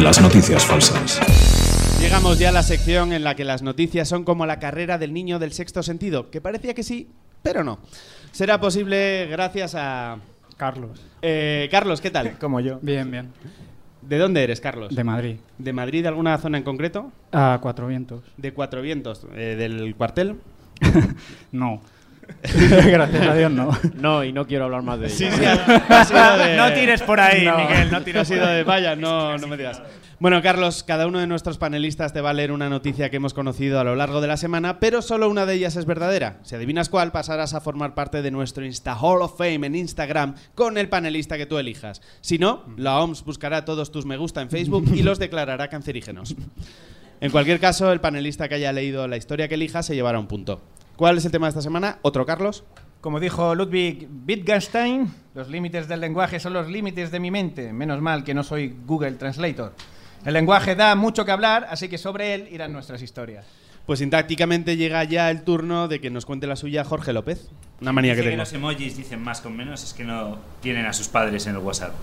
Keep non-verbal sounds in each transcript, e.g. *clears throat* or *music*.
De las noticias falsas. Llegamos ya a la sección en la que las noticias son como la carrera del niño del sexto sentido, que parecía que sí, pero no. Será posible gracias a... Carlos. Eh, Carlos, ¿qué tal? *laughs* Como yo. Bien, bien. ¿De dónde eres, Carlos? De Madrid. ¿De Madrid, alguna zona en concreto? A Cuatro Vientos. De Cuatro Vientos, eh, del cuartel. *laughs* No. *laughs* Gracias a Dios, no. No, y no quiero hablar más de ello. Sí, sí, ha, ha *laughs* sido de... No tires por ahí, No. Miguel, no Ha tires sido de vaya, no, no me digas. Bueno, Carlos, cada uno de nuestros panelistas te va a leer una noticia que hemos conocido a lo largo de la semana, pero solo una de ellas es verdadera. Si adivinas cuál, pasarás a formar parte de nuestro Insta Hall of Fame en Instagram con el panelista que tú elijas. Si no, la OMS buscará todos tus me gusta en Facebook y los declarará cancerígenos. En cualquier caso, el panelista que haya leído la historia que elija se llevará un punto. ¿Cuál es el tema de esta semana? ¿Otro, Carlos? Como dijo Ludwig Wittgenstein, los límites del lenguaje son los límites de mi mente. Menos mal que no soy Google Translator. El lenguaje da mucho que hablar, así que sobre él irán nuestras historias. Pues sintácticamente llega ya el turno de que nos cuente la suya Jorge López. Una manía que Dice que tengo. los emojis dicen más con menos es que no tienen a sus padres en el WhatsApp.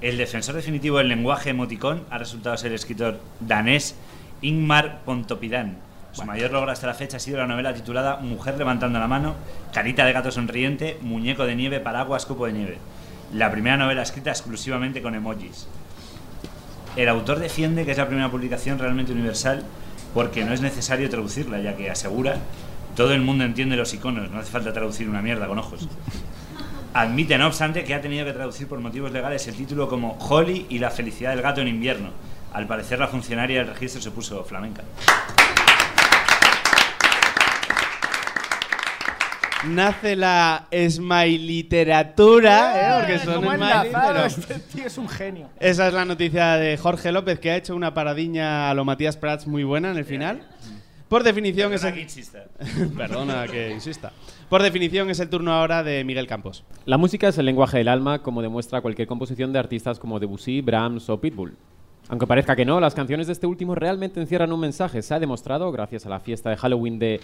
El defensor definitivo del lenguaje emoticón ha resultado ser el escritor danés Ingmar Pontoppidan. Su mayor logro hasta la fecha ha sido la novela titulada Mujer levantando la mano, carita de gato sonriente, muñeco de nieve, paraguas, copo de nieve. La primera novela escrita exclusivamente con emojis. El autor defiende que es la primera publicación realmente universal porque no es necesario traducirla, ya que asegura todo el mundo entiende los iconos, no hace falta traducir una mierda con ojos. Admite, no obstante, que ha tenido que traducir por motivos legales el título como Holly y la felicidad del gato en invierno. Al parecer, la funcionaria del registro se puso flamenca. Nace la literatura, ¿eh? porque son ¿Cómo ha smiley, enlazado? pero- Este tío es un genio. Esa es la noticia de Jorge López, que ha hecho una paradiña a lo Matías Prats muy buena en el final. Por definición es el... que insista. *laughs* Perdona que insista. Por definición es el turno ahora de Miguel Campos. La música es el lenguaje del alma, como demuestra cualquier composición de artistas como Debussy, Brahms o Pitbull. Aunque parezca que no, las canciones de este último realmente encierran un mensaje. Se ha demostrado gracias a la fiesta de Halloween de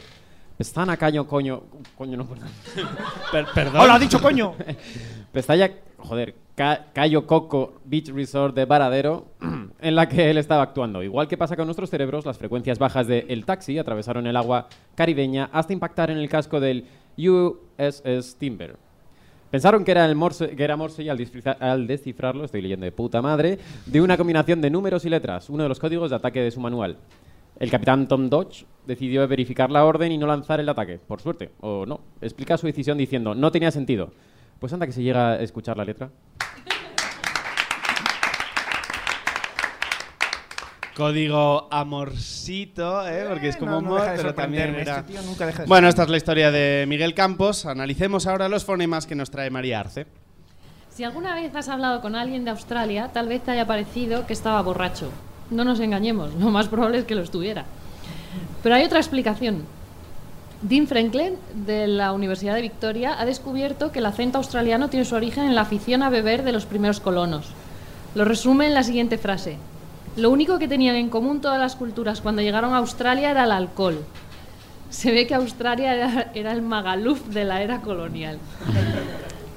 Pestana Caño Coño. Coño, no, perdón. *laughs* Per- perdón. ¡Hola, ha dicho coño! *laughs* Pestalla, joder, Ca- Cayo Coco Beach Resort de Varadero, *clears throat* en la que él estaba actuando. Igual que pasa con nuestros cerebros, las frecuencias bajas de El Taxi atravesaron el agua caribeña hasta impactar en el casco del USS Timber. Pensaron que era, el morse, que era Morse y al, al descifrarlo, estoy leyendo de puta madre, de una combinación de números y letras, uno de los códigos de ataque de su manual. El capitán Tom Dodge decidió verificar la orden y no lanzar el ataque, por suerte, o no. Explica su decisión diciendo, no tenía sentido. Pues anda que se llega a escuchar la letra. Código amorcito, ¿eh? porque es como no, no amor, deja de pero también era... este tío nunca deja de Bueno, esta es la historia de Miguel Campos. Analicemos ahora los fonemas que nos trae María Arce. Si alguna vez has hablado con alguien de Australia, tal vez te haya parecido que estaba borracho. No nos engañemos, lo más probable es que lo estuviera. Pero hay otra explicación. Dean Franklin, de la Universidad de Victoria, ha descubierto que el acento australiano tiene su origen en la afición a beber de los primeros colonos. Lo resume en la siguiente frase. Lo único que tenían en común todas las culturas cuando llegaron a Australia era el alcohol. Se ve que Australia era, era el Magaluf de la era colonial.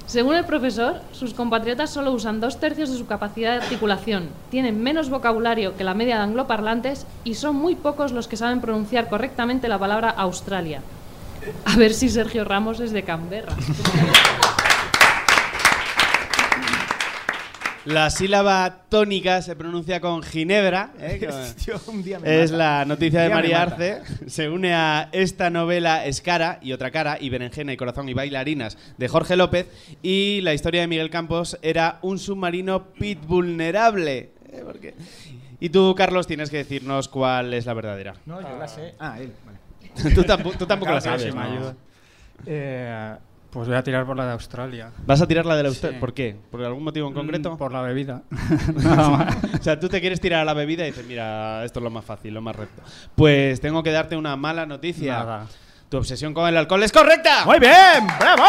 Según el profesor, sus compatriotas solo usan dos tercios de su capacidad de articulación, tienen menos vocabulario que la media de angloparlantes y son muy pocos los que saben pronunciar correctamente la palabra Australia. A ver si Sergio Ramos es de Canberra. La sílaba tónica se pronuncia con Ginebra. ¿eh? *laughs* Que- Tío, un día me Es mata. la noticia de María. Arce. Se une a esta novela Escara y otra cara, y Berenjena y Corazón y Bailarinas de Jorge López. Y la historia de Miguel Campos era un submarino pit vulnerable. ¿eh? Y tú, Carlos, tienes que decirnos cuál es la verdadera. No, yo la sé. Ah, él, vale. *laughs* tú, tampoco, tú tampoco la sabes. Eh, Pues voy a tirar por la de Australia. ¿Vas a tirar la de la? Sí. ¿Por qué? ¿Por algún motivo en concreto? Mm, Por la bebida. *laughs* O sea, tú te quieres tirar a la bebida y dices, mira, esto es lo más fácil, lo más recto. Pues tengo que darte una mala noticia. Nada. Tu obsesión con el alcohol es correcta. Muy bien, bravo.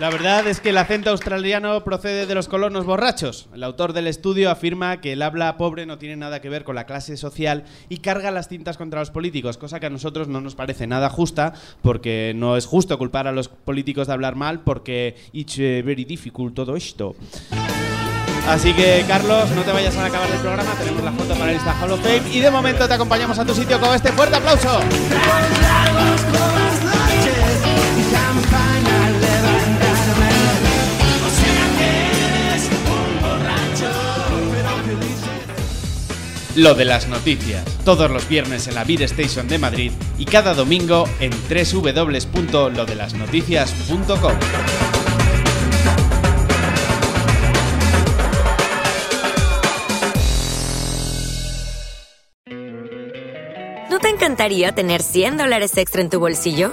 La verdad es que el acento australiano procede de los colonos borrachos. El autor del estudio afirma que el habla pobre no tiene nada que ver con la clase social y carga las cintas contra los políticos, cosa que a nosotros no nos parece nada justa, porque no es justo culpar a los políticos de hablar mal, porque it's eh, very difficult todo esto. Así que, Carlos, no te vayas a acabar el programa, tenemos la foto panelista Hall of Fame y de momento te acompañamos a tu sitio con este fuerte aplauso. Lo de las noticias, todos los viernes en la Beer Station de Madrid y cada domingo en www.lodelasnoticias.com. ¿No te encantaría tener 100 dólares extra en tu bolsillo?